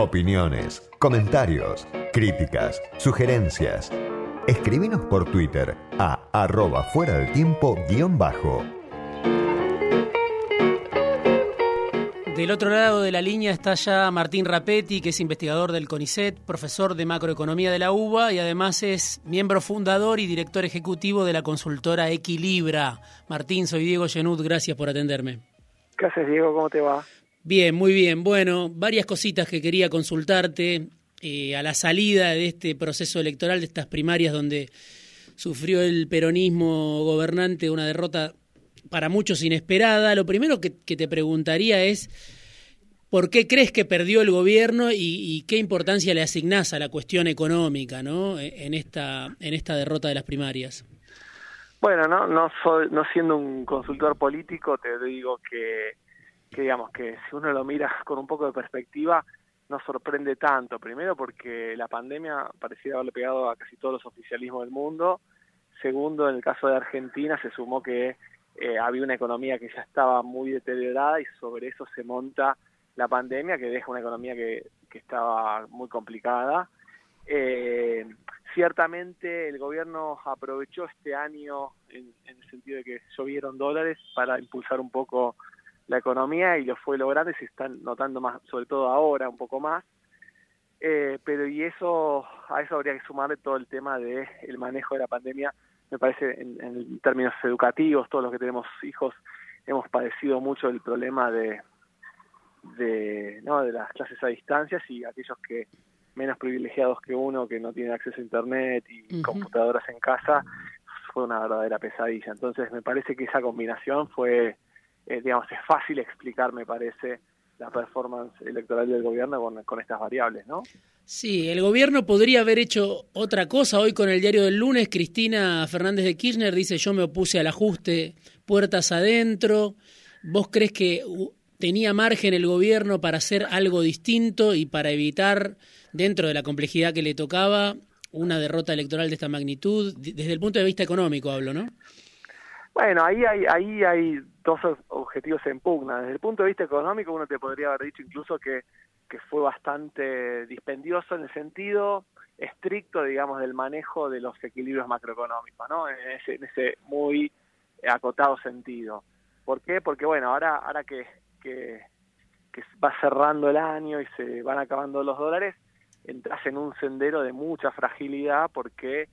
Opiniones, comentarios, críticas, sugerencias. Escribinos por Twitter a arroba fuera del tiempo guion bajo. Del otro lado de la línea está ya Martín Rapetti, que es investigador del CONICET, profesor de macroeconomía de la UBA y además es miembro fundador y director ejecutivo de la consultora Equilibra. Martín, soy Diego Genud, gracias por atenderme. ¿Qué haces, Diego? ¿Cómo te va? Bien, muy bien. Bueno, varias cositas que quería consultarte eh, a la salida de este proceso electoral, de estas primarias donde sufrió el peronismo gobernante una derrota para muchos inesperada. Lo primero que, te preguntaría es, ¿por qué crees que perdió el gobierno y, qué importancia le asignás a la cuestión económica ¿no? E, en, esta, en esta derrota de las primarias? Bueno, no, no, soy, no siendo un consultor político, te digo que, que, digamos, que si uno lo mira con un poco de perspectiva, no sorprende tanto. Primero porque la pandemia parecía haberle pegado a casi todos los oficialismos del mundo. Segundo, en el caso de Argentina se sumó que eh, había una economía que ya estaba muy deteriorada y sobre eso se monta la pandemia que deja una economía que, que estaba muy complicada. Eh, ciertamente el gobierno aprovechó este año en, el sentido de que llovieron dólares para impulsar un poco la economía y lo fue logrando y se están notando más, sobre todo ahora, un poco más. Eh, pero y eso, a eso habría que sumarle todo el tema de el manejo de la pandemia me parece en, términos educativos, todos los que tenemos hijos hemos padecido mucho el problema de, de, ¿no? de las clases a distancias y aquellos que menos privilegiados que uno, que no tienen acceso a Internet y computadoras en casa, fue una verdadera pesadilla. Entonces me parece que esa combinación fue, eh, digamos, es fácil explicar, me parece, la performance electoral del gobierno con, con estas variables, ¿no? Sí, el gobierno podría haber hecho otra cosa. Hoy con el diario del lunes, Cristina Fernández de Kirchner dice yo me opuse al ajuste puertas adentro. ¿Vos crees que tenía margen el gobierno para hacer algo distinto y para evitar, dentro de la complejidad que le tocaba, una derrota electoral de esta magnitud? Desde el punto de vista económico hablo, ¿no? Bueno, ahí hay, ahí hay dos objetivos en pugna. Desde el punto de vista económico uno te podría haber dicho incluso que que fue bastante dispendioso en el sentido estricto, digamos, del manejo de los equilibrios macroeconómicos, ¿no? En ese, en ese muy acotado sentido. ¿Por qué? Porque, bueno, ahora, ahora que, que, va cerrando el año y se van acabando los dólares, entras en un sendero de mucha fragilidad porque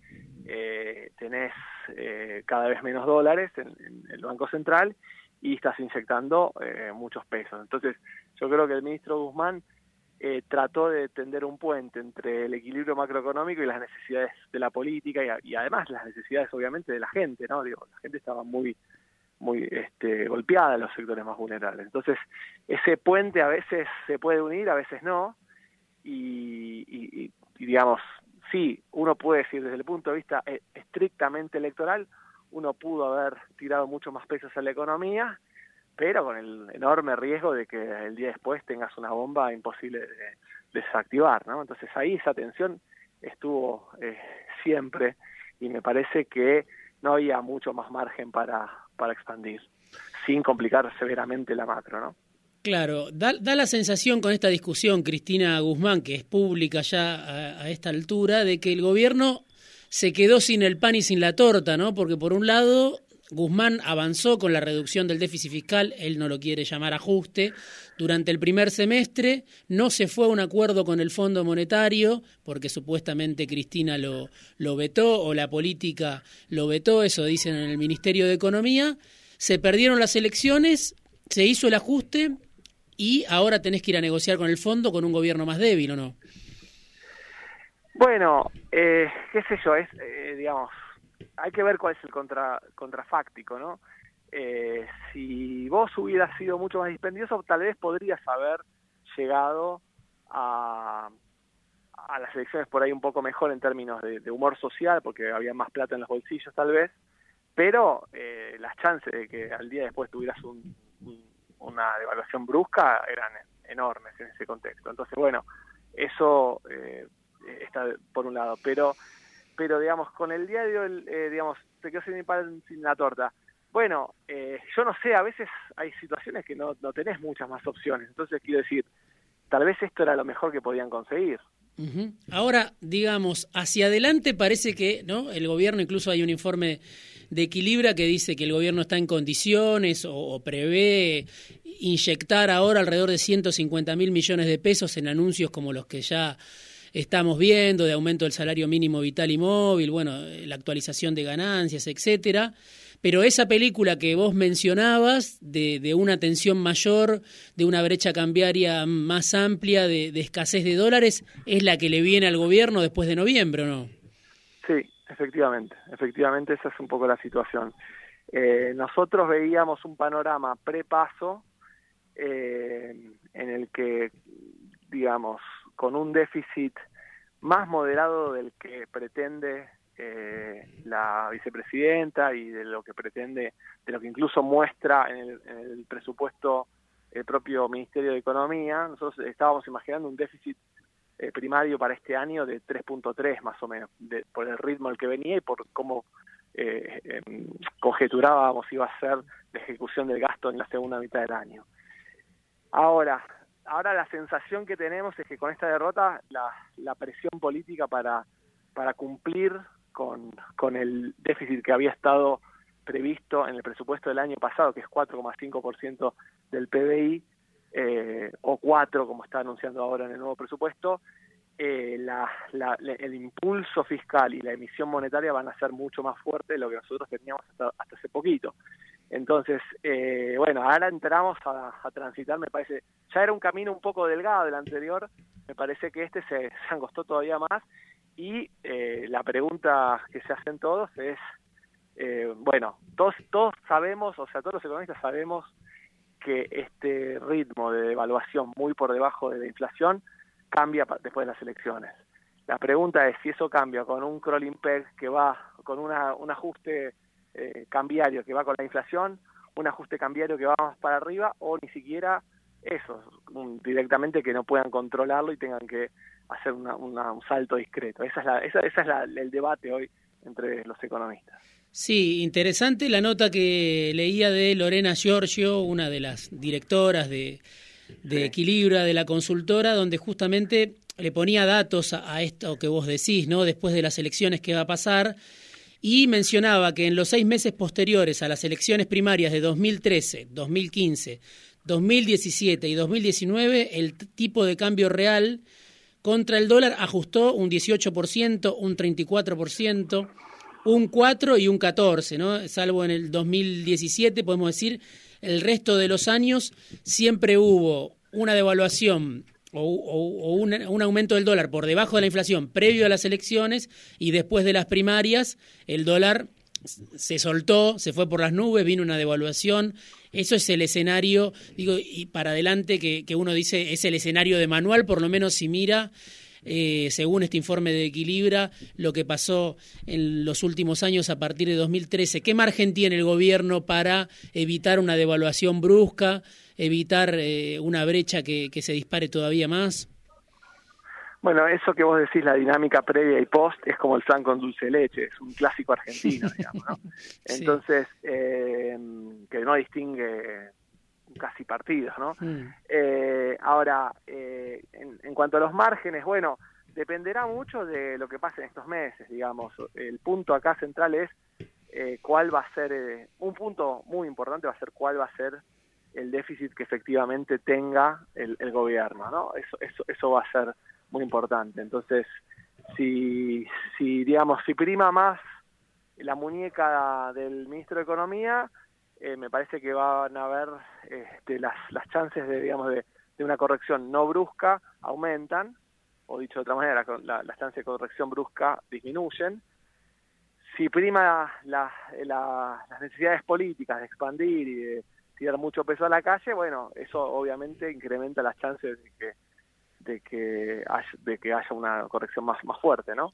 eh, tenés eh, cada vez menos dólares en, el Banco Central y estás inyectando eh, muchos pesos. Entonces, yo creo que el ministro Guzmán eh, trató de tender un puente entre el equilibrio macroeconómico y las necesidades de la política y, además las necesidades obviamente de la gente, ¿no? Digo, la gente estaba muy muy este, golpeada en los sectores más vulnerables. Entonces, ese puente a veces se puede unir, a veces no, y, digamos, sí, uno puede decir desde el punto de vista eh, estrictamente electoral, uno pudo haber tirado mucho más pesos a la economía, pero con el enorme riesgo de que el día después tengas una bomba imposible de, desactivar, ¿no? Entonces ahí esa tensión estuvo eh, siempre y me parece que no había mucho más margen para, para expandir, sin complicar severamente la macro, ¿no? Claro, da, la sensación con esta discusión, Cristina Guzmán, que es pública ya a, esta altura, de que el gobierno se quedó sin el pan y sin la torta, ¿no? Porque por un lado Guzmán avanzó con la reducción del déficit fiscal, él no lo quiere llamar ajuste, durante el primer semestre, no se fue a un acuerdo con el Fondo Monetario, porque supuestamente Cristina lo vetó o la política lo vetó, eso dicen en el Ministerio de Economía, se perdieron las elecciones, se hizo el ajuste y ahora tenés que ir a negociar con el fondo con un gobierno más débil, ¿o no? Bueno, eh, qué sé yo, es, eh, digamos, hay que ver cuál es el contra, contrafáctico, ¿no? Eh, si vos hubieras sido mucho más dispendioso, tal vez podrías haber llegado a, a las elecciones por ahí un poco mejor en términos de, humor social, porque había más plata en los bolsillos tal vez, pero eh, las chances de que al día después tuvieras una devaluación brusca eran enormes en ese contexto. Entonces, bueno, eso eh, está por un lado, pero pero digamos, con el diario, eh, digamos, te quedo sin pan sin la torta. Bueno, eh, yo no sé, a veces hay situaciones que no, no tenés muchas más opciones. Entonces, quiero decir, tal vez esto era lo mejor que podían conseguir. Ahora, digamos, hacia adelante parece que, ¿no? El gobierno, incluso hay un informe de Equilibra que dice que el gobierno está en condiciones o, prevé inyectar ahora alrededor de 150 mil millones de pesos en anuncios como los que ya estamos viendo, de aumento del salario mínimo vital y móvil, bueno, la actualización de ganancias, etcétera. Pero esa película que vos mencionabas, de, de una tensión mayor, de una brecha cambiaria más amplia, de, escasez de dólares, es la que le viene al gobierno después de noviembre, ¿o no? Sí, efectivamente, efectivamente esa es un poco la situación. Eh, nosotros veíamos un panorama prepaso eh, en el que, digamos, con un déficit más moderado del que pretende eh, la vicepresidenta y de lo que pretende, de lo que incluso muestra en el, presupuesto el propio Ministerio de Economía, nosotros estábamos imaginando un déficit eh, primario para este año de 3.3 más o menos, por el ritmo al que venía y por cómo eh, em, conjeturábamos iba a ser la ejecución del gasto en la segunda mitad del año. Ahora, ahora la sensación que tenemos es que con esta derrota la, la presión política para, para cumplir con, con el déficit que había estado previsto en el presupuesto del año pasado, que es 4,5% del PBI, eh, o 4, como está anunciando ahora en el nuevo presupuesto, eh, la, el impulso fiscal y la emisión monetaria van a ser mucho más fuertes de lo que nosotros teníamos hasta, hace poquito. Entonces, eh, bueno, ahora entramos a, a, transitar, me parece, ya era un camino un poco delgado del anterior, me parece que este se, se angostó todavía más y eh, la pregunta que se hacen todos es, eh, bueno, todos, todos sabemos, o sea, todos los economistas sabemos que este ritmo de devaluación muy por debajo de la inflación cambia después de las elecciones. La pregunta es si eso cambia con un crawling peg que va con una, un ajuste eh, cambiario que va con la inflación, un ajuste cambiario que va más para arriba o ni siquiera eso, directamente que no puedan controlarlo y tengan que hacer una, un salto discreto. Esa es, la, esa, esa es la, el debate hoy entre los economistas. Sí, interesante la nota que leía de Lorena Giorgio, una de las directoras de, de Equilibra, de la consultora, donde justamente le ponía datos a, esto que vos decís, ¿no? Después de las elecciones que va a pasar, y mencionaba que en los seis meses posteriores a las elecciones primarias de 2013, 2015, 2017 y 2019, el tipo de cambio real contra el dólar ajustó un 18%, un 34%, un 4 y un 14, ¿no? Salvo en el 2017, podemos decir, el resto de los años siempre hubo una devaluación o, un, un, aumento del dólar por debajo de la inflación previo a las elecciones y después de las primarias el dólar se soltó, se fue por las nubes, vino una devaluación. Eso es el escenario, digo, y para adelante que, que uno dice es el escenario de manual, por lo menos si mira, eh, según este informe de Equilibra, lo que pasó en los últimos años a partir de 2013. ¿Qué margen tiene el gobierno para evitar una devaluación brusca, evitar eh, una brecha que, que se dispare todavía más? Bueno, eso que vos decís, la dinámica previa y post, es como el flan con dulce leche, es un clásico argentino, digamos, ¿no? Entonces, eh, que no distingue casi partidos, ¿no? Mm. Eh, ahora, eh, en, cuanto a los márgenes, bueno, dependerá mucho de lo que pase en estos meses, digamos. El punto acá central es cuál va a ser, un punto muy importante va a ser cuál va a ser el déficit que efectivamente tenga el, el gobierno, ¿no? Eso, eso, eso va a ser muy importante. Entonces, si, si digamos, si prima más la muñeca del ministro de Economía, eh, me parece que van a haber este, las, las chances de, digamos, de, de, una corrección no brusca aumentan, o dicho de otra manera, la, las chances de corrección brusca disminuyen. Si prima la, las necesidades políticas de expandir y de tirar mucho peso a la calle, bueno, eso obviamente incrementa las chances de que de que haya, de que haya una corrección más, más fuerte, ¿no?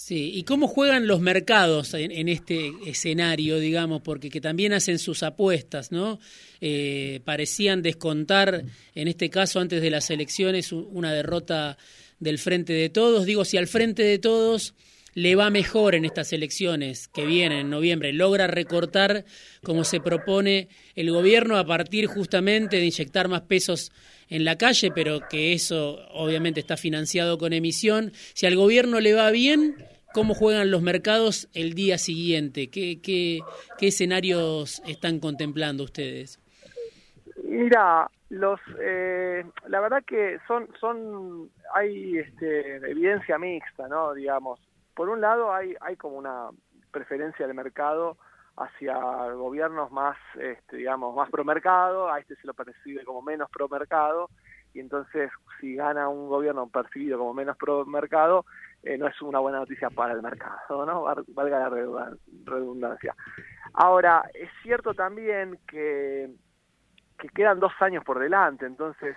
Sí, ¿y cómo juegan los mercados en, este escenario, digamos, porque que también hacen sus apuestas, ¿no? Eh, parecían descontar, en este caso, antes de las elecciones, una derrota del Frente de Todos. Digo, si al Frente de Todos le va mejor en estas elecciones que vienen en noviembre, logra recortar como se propone el gobierno a partir justamente de inyectar más pesos en la calle, pero que eso obviamente está financiado con emisión. Si al gobierno le va bien, ¿cómo juegan los mercados el día siguiente? ¿Qué, qué, qué escenarios están contemplando ustedes? Mira, los, eh, la verdad que son, son, hay este, evidencia mixta, ¿no? Digamos, por un lado hay, hay como una preferencia del mercado hacia gobiernos más, este, digamos, más pro mercado, a este se lo percibe como menos pro mercado, y entonces si gana un gobierno percibido como menos pro mercado, eh, no es una buena noticia para el mercado, ¿no? Valga la redundancia. Ahora, es cierto también que, que quedan dos años por delante, entonces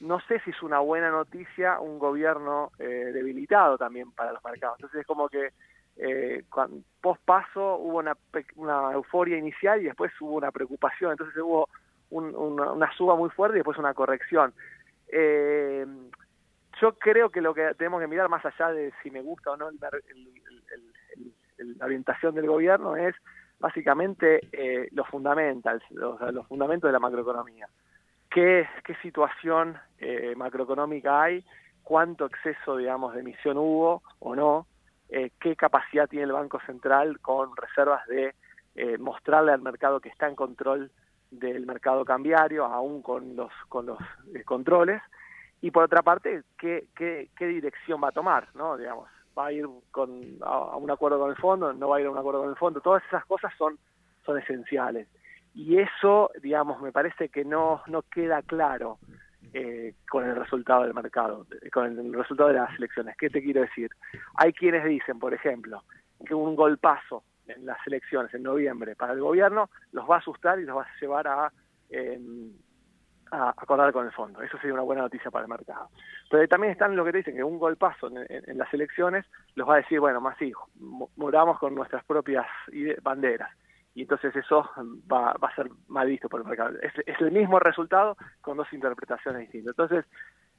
no sé si es una buena noticia un gobierno eh, debilitado también para los mercados. Entonces es como que eh, post paso hubo una, una euforia inicial y después hubo una preocupación, entonces hubo una, suba muy fuerte y después una corrección. Eh, yo creo que lo que tenemos que mirar más allá de si me gusta o no la orientación del gobierno es básicamente eh, los fundamentals, los, fundamentos de la macroeconomía. ¿Qué, qué situación eh, macroeconómica hay? ¿Cuánto exceso, digamos, de emisión hubo o no? Eh, qué capacidad tiene el Banco Central con reservas de eh, mostrarle al mercado que está en control del mercado cambiario, aún con los, con los eh, controles, y por otra parte, ¿qué, qué, qué dirección va a tomar, ¿no? Digamos, va a ir con, a, un acuerdo con el fondo, no va a ir a un acuerdo con el fondo, todas esas cosas son, son esenciales. Y eso, digamos, me parece que no, no queda claro eh, con el resultado del mercado, con el resultado de las elecciones. ¿Qué te quiero decir? Hay quienes dicen, por ejemplo, que un golpazo en las elecciones en noviembre para el gobierno los va a asustar y los va a llevar a, a acordar con el fondo. Eso sería una buena noticia para el mercado. Pero también están los que te dicen que un golpazo en, en, las elecciones los va a decir, bueno, más hijos, moramos con nuestras propias banderas y entonces eso va, a ser mal visto por el mercado. Es, es el mismo resultado con dos interpretaciones distintas. Entonces,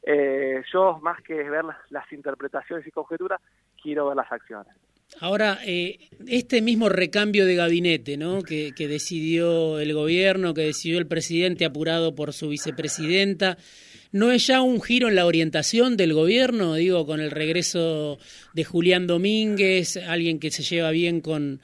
eh, yo más que ver las, interpretaciones y conjeturas, quiero ver las acciones. Ahora, eh, este mismo recambio de gabinete ¿no? que, que decidió el gobierno, que decidió el presidente apurado por su vicepresidenta, ¿no es ya un giro en la orientación del gobierno? Digo, con el regreso de Julián Domínguez, alguien que se lleva bien con,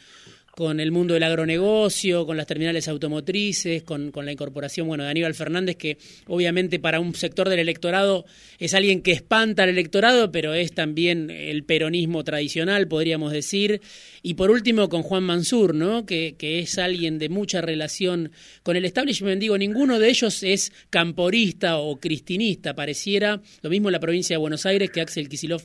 con el mundo del agronegocio, con las terminales automotrices, con, con, la incorporación bueno, de Aníbal Fernández, que obviamente para un sector del electorado es alguien que espanta al electorado, pero es también el peronismo tradicional, podríamos decir. Y por último, con Juan Mansur, ¿no? que, que es alguien de mucha relación con el establishment. Digo, ninguno de ellos es camporista o cristinista, pareciera. Lo mismo en la provincia de Buenos Aires, que Axel Kisilov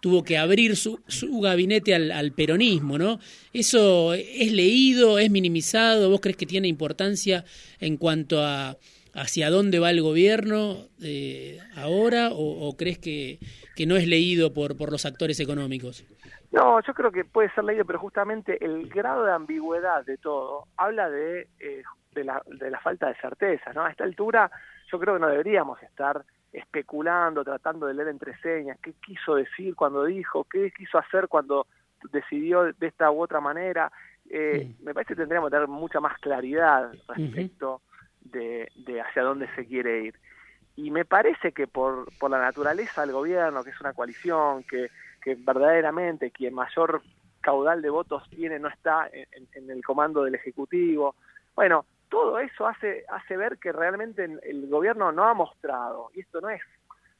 tuvo que abrir su, su gabinete al, al, peronismo, ¿no? ¿Eso es leído, es minimizado? ¿Vos crees que tiene importancia en cuanto a hacia dónde va el gobierno eh, ahora o, o, crees que, que no es leído por, por los actores económicos? No, yo creo que puede ser leído, pero justamente el grado de ambigüedad de todo habla de, eh, de, la, de la falta de certeza, ¿no? A esta altura yo creo que no deberíamos estar especulando, tratando de leer entre señas, qué quiso decir cuando dijo, qué quiso hacer cuando decidió de esta u otra manera. Eh, Me parece que tendríamos que tener mucha más claridad respecto de, de, hacia dónde se quiere ir. Y me parece que por, por la naturaleza del gobierno, que es una coalición, que, que verdaderamente quien mayor caudal de votos tiene no está en, en el comando del Ejecutivo, bueno, todo eso hace, hace ver que realmente el gobierno no ha mostrado, y esto no es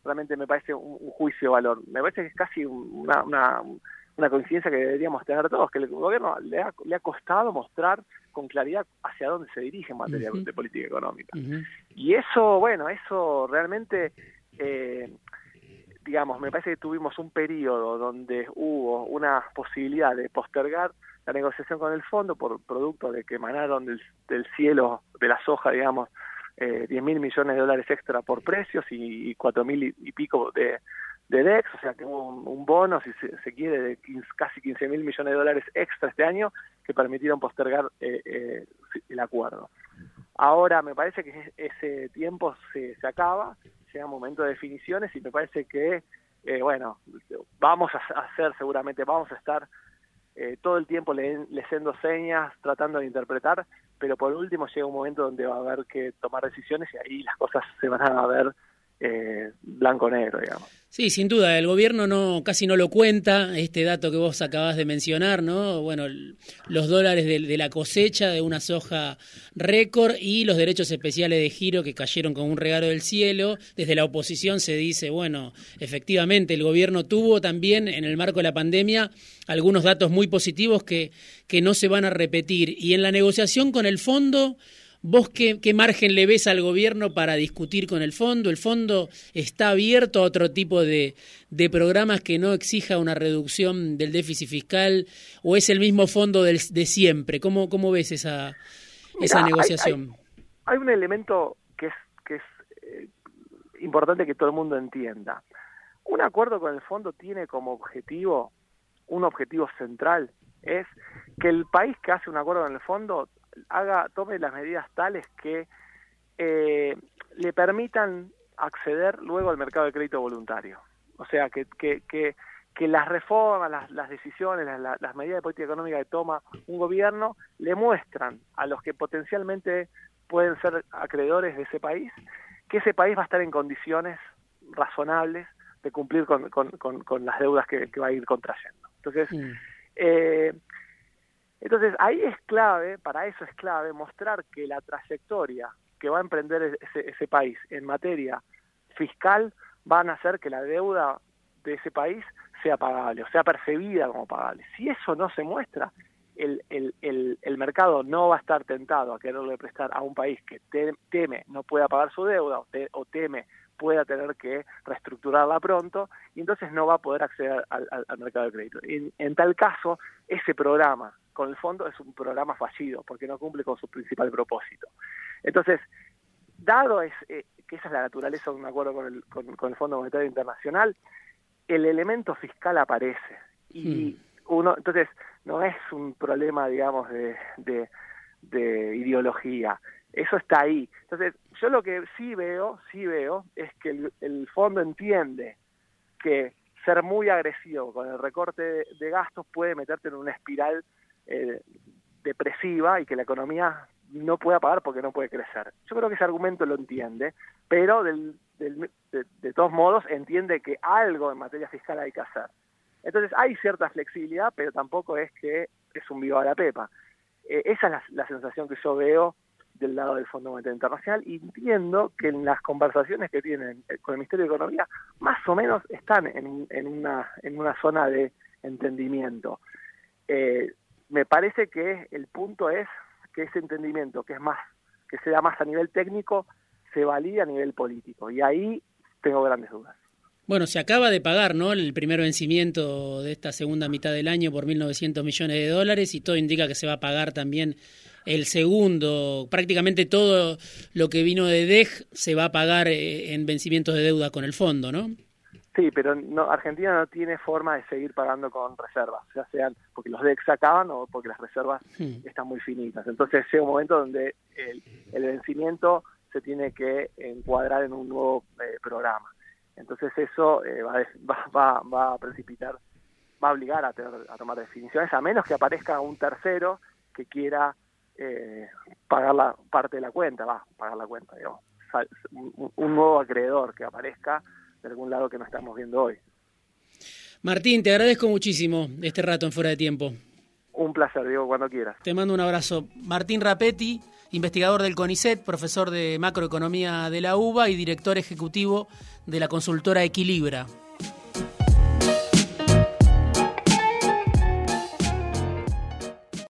realmente me parece un, un juicio de valor, me parece que es casi una, una, una, coincidencia que deberíamos tener todos, que el gobierno le ha, le ha costado mostrar con claridad hacia dónde se dirige en materia uh -huh. de política económica. Uh -huh. Y eso, bueno, eso realmente... Eh, digamos, me parece que tuvimos un periodo donde hubo una posibilidad de postergar la negociación con el fondo por producto de que emanaron del, del cielo de la soja, digamos, eh, 10 mil millones de dólares extra por precios y, y 4 mil y, pico de, de DEX, o sea que hubo un, un bono, si se, se, quiere, de 15, casi 15 mil millones de dólares extra este año que permitieron postergar eh, eh, el acuerdo. Ahora me parece que ese tiempo se, se acaba, llega un momento de definiciones y me parece que, eh, bueno, vamos a hacer seguramente, vamos a estar eh, todo el tiempo le, leyendo señas, tratando de interpretar, pero por último llega un momento donde va a haber que tomar decisiones y ahí las cosas se van a ver eh, blanco-negro, digamos. Sí, sin duda, el gobierno no casi no lo cuenta, este dato que vos acabás de mencionar, ¿no? Bueno, los dólares de, de la cosecha de una soja récord y los derechos especiales de giro que cayeron con un regalo del cielo. Desde la oposición se dice, bueno, efectivamente, el gobierno tuvo también en el marco de la pandemia algunos datos muy positivos que, que no se van a repetir. Y en la negociación con el fondo ¿Vos qué, margen le ves al gobierno para discutir con el fondo? ¿El fondo está abierto a otro tipo de, programas que no exija una reducción del déficit fiscal o es el mismo fondo de siempre? ¿Cómo, cómo ves esa, esa negociación? Hay, un elemento que es, que es eh, importante que todo el mundo entienda. Un acuerdo con el fondo tiene como objetivo, un objetivo central, es que el país que hace un acuerdo con el fondo haga tome las medidas tales que eh, le permitan acceder luego al mercado de crédito voluntario. O sea, que, que, que, que las reformas, las, las decisiones, las, las, medidas de política económica que toma un gobierno le muestran a los que potencialmente pueden ser acreedores de ese país que ese país va a estar en condiciones razonables de cumplir con, con, con, las deudas que, va a ir contrayendo. Entonces, eh, entonces ahí es clave, para eso es clave, mostrar que la trayectoria que va a emprender ese, país en materia fiscal van a hacer que la deuda de ese país sea pagable, o sea percibida como pagable. Si eso no se muestra, el, el, el, el, mercado no va a estar tentado a quererle prestar a un país que teme no pueda pagar su deuda o, teme pueda tener que reestructurarla pronto y entonces no va a poder acceder al, mercado de crédito. en, tal caso, ese programa con el fondo es un programa fallido porque no cumple con su principal propósito. Entonces, dado es, eh, que esa es la naturaleza de un acuerdo con el, con, el Fondo Monetario Internacional, el elemento fiscal aparece y hmm. uno, entonces, no es un problema, digamos, de, de, ideología. Eso está ahí. Entonces, yo lo que sí veo, sí veo, es que el, el fondo entiende que ser muy agresivo con el recorte de gastos puede meterte en una espiral eh, depresiva y que la economía no pueda pagar porque no puede crecer. Yo creo que ese argumento lo entiende, pero del, de, todos modos entiende que algo en materia fiscal hay que hacer. Entonces hay cierta flexibilidad, pero tampoco es que es un vivo a la pepa. Eh, esa es la, sensación que yo veo del lado del Fondo Monetario Internacional y entiendo que en las conversaciones que tienen eh, con el Ministerio de Economía más o menos están en, en, una, en una zona de entendimiento. Eh, me parece que el punto es que ese entendimiento, que es más, que se da más a nivel técnico, se valida a nivel político. Y ahí tengo grandes dudas. Bueno, se acaba de pagar, ¿no? El primer vencimiento de esta segunda mitad del año por 1.900 millones de dólares y todo indica que se va a pagar también el segundo. Prácticamente todo lo que vino de DEG se va a pagar eh, en vencimientos de deuda con el fondo, ¿no? Sí, pero no, Argentina no tiene forma de seguir pagando con reservas, ya sean porque los DEX acaban o porque las reservas están muy finitas. Entonces llega un momento donde el, vencimiento se tiene que encuadrar en un nuevo eh, programa. Entonces eso eh, va, va, va, a precipitar, va a obligar a, a tomar definiciones, a menos que aparezca un tercero que quiera eh, pagar la parte de la cuenta, va, pagar la cuenta, digamos. un nuevo acreedor que aparezca de algún lado que no estamos viendo hoy. Martín, te agradezco muchísimo este rato en Fuera de Tiempo. Un placer, Diego, cuando quieras. Te mando un abrazo. Martín Rapetti, investigador del CONICET, profesor de macroeconomía de la UBA y director ejecutivo de la consultora Equilibra.